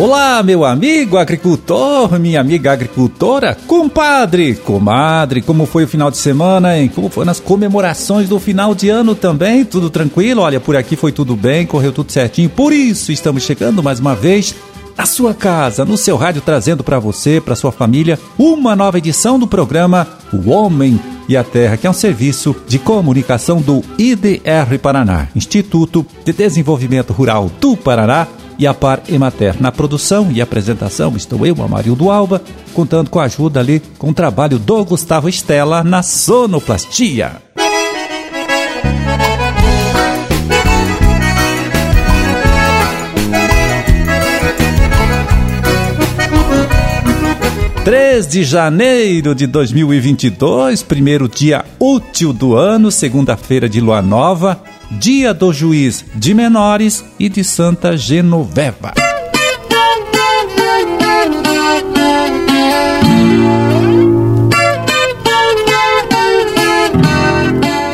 Olá, meu amigo agricultor, minha amiga agricultora, compadre, comadre, como foi o final de semana, hein? Como foi nas comemorações do final de ano também? Tudo tranquilo? Olha, por aqui foi tudo bem, correu tudo certinho. Por isso, estamos chegando mais uma vez na sua casa, no seu rádio, trazendo para você, para sua família, uma nova edição do programa O Homem e a Terra, que é um serviço de comunicação do IDR Paraná, Instituto de Desenvolvimento Rural do Paraná e a Par Emater. Na produção e apresentação estou eu, Amarildo Alba, contando com a ajuda ali, com o trabalho do Gustavo Estela na sonoplastia. Três de janeiro de 2022, primeiro dia útil do ano, segunda-feira de lua nova, Dia do Juiz de Menores e de Santa Genoveva.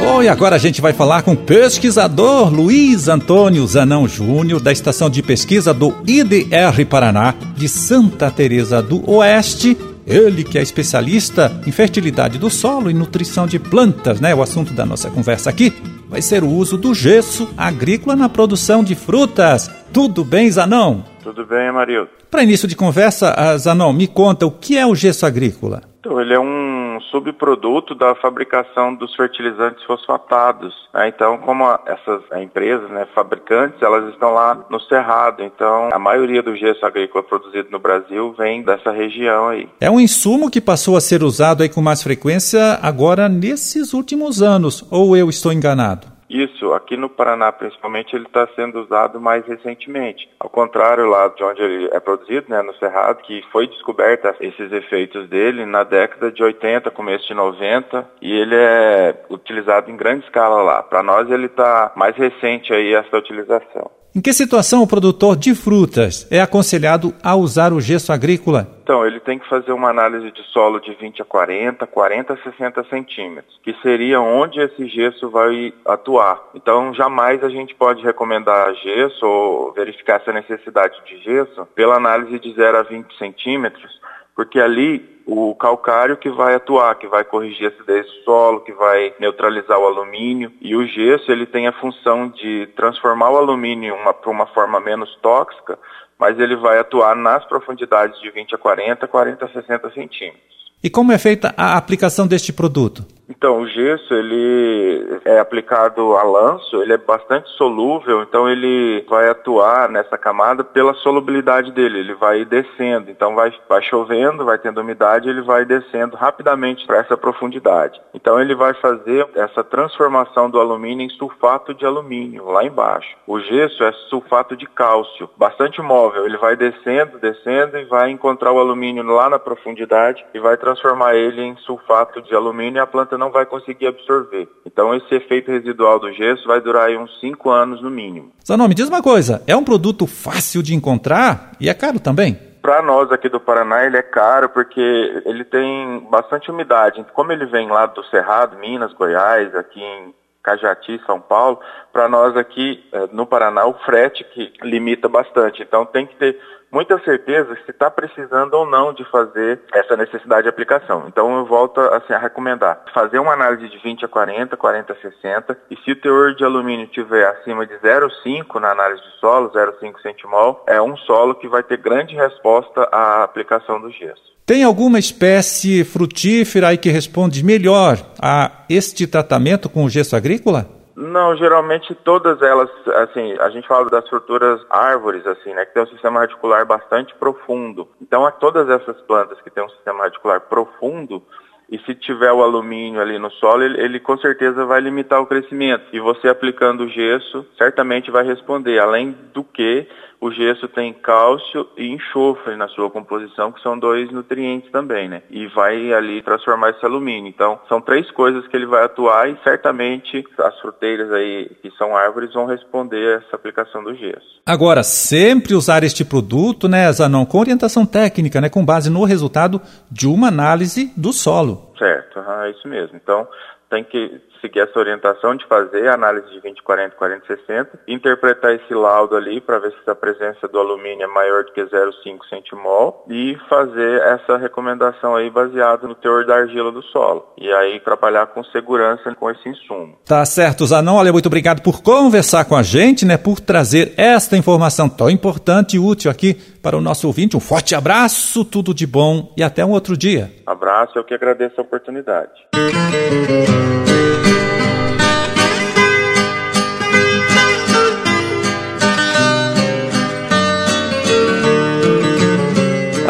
Bom, e agora a gente vai falar com o pesquisador Luiz Antônio Zanão Júnior, da Estação de Pesquisa do IDR Paraná, de Santa Teresa do Oeste, ele que é especialista em fertilidade do solo e nutrição de plantas, né? O assunto da nossa conversa aqui vai ser o uso do gesso agrícola na produção de frutas. Tudo bem, Zanão? Tudo bem, Amarildo. Para início de conversa, Zanão, me conta o que é o gesso agrícola? Então, ele é um subproduto da fabricação dos fertilizantes fosfatados. Né? Então, como essas empresas, né, fabricantes, elas estão lá no Cerrado. Então, a maioria do gesso agrícola produzido no Brasil vem dessa região aí. É um insumo que passou a ser usado aí com mais frequência agora nesses últimos anos, ou eu estou enganado? Isso, aqui no Paraná principalmente, ele está sendo usado mais recentemente. Ao contrário lá de onde ele é produzido, né, no Cerrado, que foi descoberta esses efeitos dele na década de 80, começo de 90, e ele é utilizado em grande escala lá. Para nós ele está mais recente aí essa utilização. Em que situação o produtor de frutas é aconselhado a usar o gesso agrícola? Então, ele tem que fazer uma análise de solo de 20 a 40, 40 a 60 centímetros, que seria onde esse gesso vai atuar. Então, jamais a gente pode recomendar gesso ou verificar essa necessidade de gesso pela análise de 0 a 20 centímetros, porque ali o calcário que vai atuar, que vai corrigir a acidez do solo, que vai neutralizar o alumínio. E o gesso ele tem a função de transformar o alumínio para uma forma menos tóxica, mas ele vai atuar nas profundidades de 20 a 40, 40 a 60 centímetros. E como é feita a aplicação deste produto? Então, o gesso, ele é aplicado a lanço, ele é bastante solúvel, então ele vai atuar nessa camada pela solubilidade dele, ele vai descendo. Então, vai, vai chovendo, vai tendo umidade, ele vai descendo rapidamente para essa profundidade. Então, ele vai fazer essa transformação do alumínio em sulfato de alumínio, lá embaixo. O gesso é sulfato de cálcio, bastante móvel, ele vai descendo, descendo e vai encontrar o alumínio lá na profundidade e vai transformar ele em sulfato de alumínio e a planta não vai conseguir absorver. Então esse efeito residual do gesso vai durar uns 5 anos no mínimo. Zanão, me diz uma coisa, é um produto fácil de encontrar e é caro também? Para nós aqui do Paraná ele é caro porque ele tem bastante umidade. Como ele vem lá do Cerrado, Minas, Goiás, aqui em Cajati, São Paulo, para nós aqui eh, no Paraná o frete que limita bastante. Então tem que ter muita certeza se está precisando ou não de fazer essa necessidade de aplicação. Então eu volto assim, a recomendar fazer uma análise de 20 a 40, 40 a 60 e se o teor de alumínio tiver acima de 0,5 na análise de solo, 0,5 centimol, é um solo que vai ter grande resposta à aplicação do gesso. Tem alguma espécie frutífera aí que responde melhor a este tratamento com o gesso agrícola? Não, geralmente todas elas, assim, a gente fala das fruturas árvores, assim, né, que tem um sistema radicular bastante profundo. Então, todas essas plantas que têm um sistema radicular profundo, e se tiver o alumínio ali no solo, ele, ele, com certeza vai limitar o crescimento. E você aplicando o gesso, certamente vai responder. Além do que, o gesso tem cálcio e enxofre na sua composição, que são dois nutrientes também, né? E vai ali transformar esse alumínio. Então, são três coisas que ele vai atuar e certamente as fruteiras aí, que são árvores, vão responder a essa aplicação do gesso. Agora, sempre usar este produto, né, Zanon, com orientação técnica, né, com base no resultado de uma análise do solo. Certo, é isso mesmo. Então, tem que seguir essa orientação de fazer a análise de 20, 40, 40, 60, interpretar esse laudo ali para ver se a presença do alumínio é maior do que 0,5 centimol e fazer essa recomendação aí baseado no teor da argila do solo. E aí trabalhar com segurança com esse insumo. Tá certo, Zanon. Olha, muito obrigado por conversar com a gente, né, por trazer esta informação tão importante e útil aqui para o nosso ouvinte. Um forte abraço, tudo de bom e até um outro dia. Abraço, eu que agradeço a oportunidade.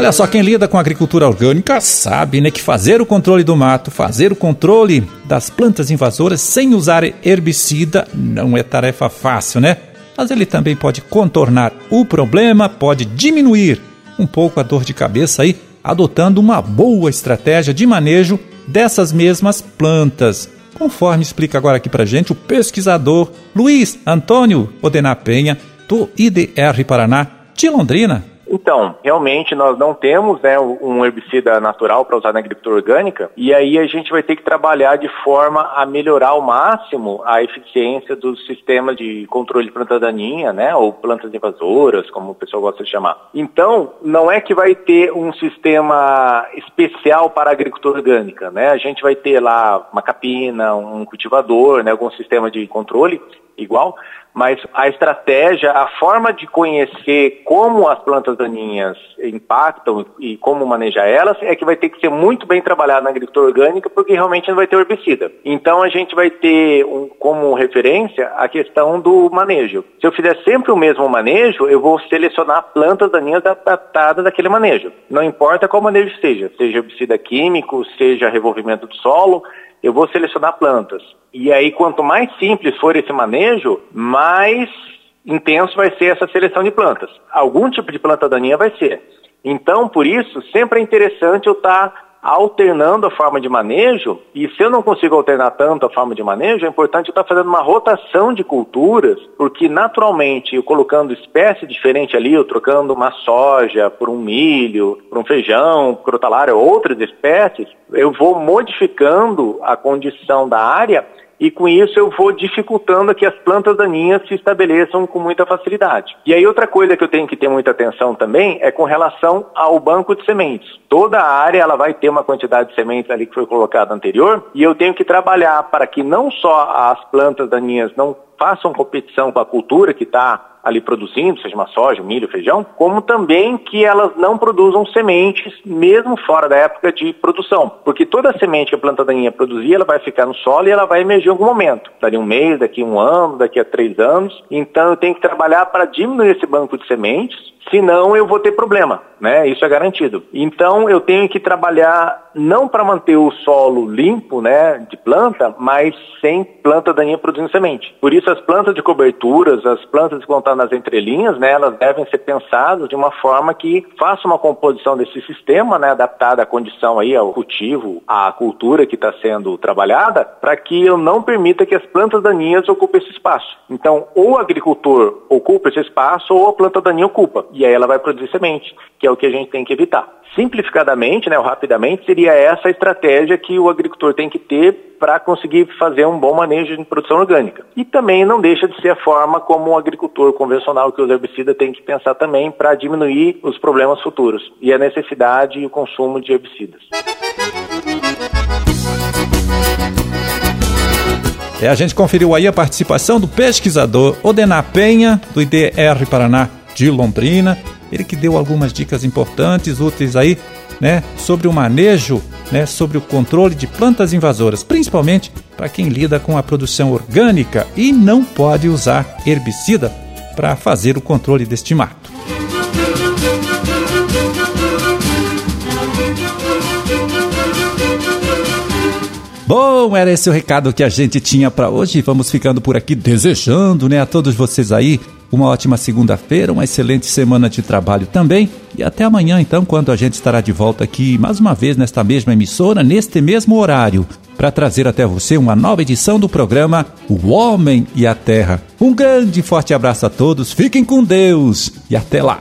Olha só, quem lida com agricultura orgânica sabe né, que fazer o controle do mato, fazer o controle das plantas invasoras sem usar herbicida não é tarefa fácil, né? Mas ele também pode contornar o problema, pode diminuir um pouco a dor de cabeça aí, adotando uma boa estratégia de manejo dessas mesmas plantas. Conforme explica agora aqui pra gente o pesquisador Luiz Antônio Odená Penha, do IDR Paraná, de Londrina. Então, realmente nós não temos né, um herbicida natural para usar na agricultura orgânica e aí a gente vai ter que trabalhar de forma a melhorar ao máximo a eficiência dos sistemas de controle de planta daninha, né, ou plantas invasoras, como o pessoal gosta de chamar. Então, não é que vai ter um sistema especial para a agricultura orgânica, né? A gente vai ter lá uma capina, um cultivador, né, algum sistema de controle igual, mas a estratégia, a forma de conhecer como as plantas daninhas impactam e como manejar elas é que vai ter que ser muito bem trabalhado na agricultura orgânica, porque realmente não vai ter herbicida. Então a gente vai ter um, como referência a questão do manejo. Se eu fizer sempre o mesmo manejo, eu vou selecionar plantas daninhas adaptadas daquele manejo. Não importa qual manejo seja, seja herbicida químico, seja revolvimento do solo, eu vou selecionar plantas. E aí, quanto mais simples for esse manejo, mais intenso vai ser essa seleção de plantas. Algum tipo de planta daninha vai ser. Então, por isso, sempre é interessante eu estar alternando a forma de manejo, e se eu não consigo alternar tanto a forma de manejo, é importante eu estar fazendo uma rotação de culturas, porque naturalmente eu colocando espécie diferente ali, eu trocando uma soja por um milho, por um feijão, crotalária, outras espécies, eu vou modificando a condição da área e com isso eu vou dificultando que as plantas daninhas se estabeleçam com muita facilidade. E aí outra coisa que eu tenho que ter muita atenção também é com relação ao banco de sementes. Toda a área ela vai ter uma quantidade de sementes ali que foi colocada anterior e eu tenho que trabalhar para que não só as plantas daninhas não façam competição com a cultura que está ali produzindo, seja uma soja, milho, feijão, como também que elas não produzam sementes, mesmo fora da época de produção. Porque toda semente que a planta daninha produzir, ela vai ficar no solo e ela vai emergir em algum momento. Daqui um mês, daqui um ano, daqui a três anos. Então eu tenho que trabalhar para diminuir esse banco de sementes, senão eu vou ter problema, né? Isso é garantido. Então eu tenho que trabalhar não para manter o solo limpo, né, de planta, mas sem planta daninha produzindo semente. Por isso as plantas de coberturas, as plantas que vão estar nas entrelinhas, né, elas devem ser pensadas de uma forma que faça uma composição desse sistema, né, adaptada à condição aí ao cultivo, à cultura que está sendo trabalhada, para que eu não permita que as plantas daninhas ocupem esse espaço. Então, ou o agricultor ocupa esse espaço ou a planta daninha ocupa e aí ela vai produzir semente, que é o que a gente tem que evitar. Simplificadamente, né, ou rapidamente, seria essa a estratégia que o agricultor tem que ter para conseguir fazer um bom manejo de produção orgânica. E também não deixa de ser a forma como o agricultor convencional que usa herbicida tem que pensar também para diminuir os problemas futuros e a necessidade e o consumo de herbicidas. É, a gente conferiu aí a participação do pesquisador Odená Penha, do IDR Paraná de Londrina. Ele que deu algumas dicas importantes, úteis aí, né, sobre o manejo, né, sobre o controle de plantas invasoras, principalmente para quem lida com a produção orgânica e não pode usar herbicida para fazer o controle deste mato. Bom, era esse o recado que a gente tinha para hoje. Vamos ficando por aqui desejando, né, a todos vocês aí uma ótima segunda-feira, uma excelente semana de trabalho também. E até amanhã, então, quando a gente estará de volta aqui mais uma vez nesta mesma emissora, neste mesmo horário, para trazer até você uma nova edição do programa O Homem e a Terra. Um grande e forte abraço a todos, fiquem com Deus e até lá!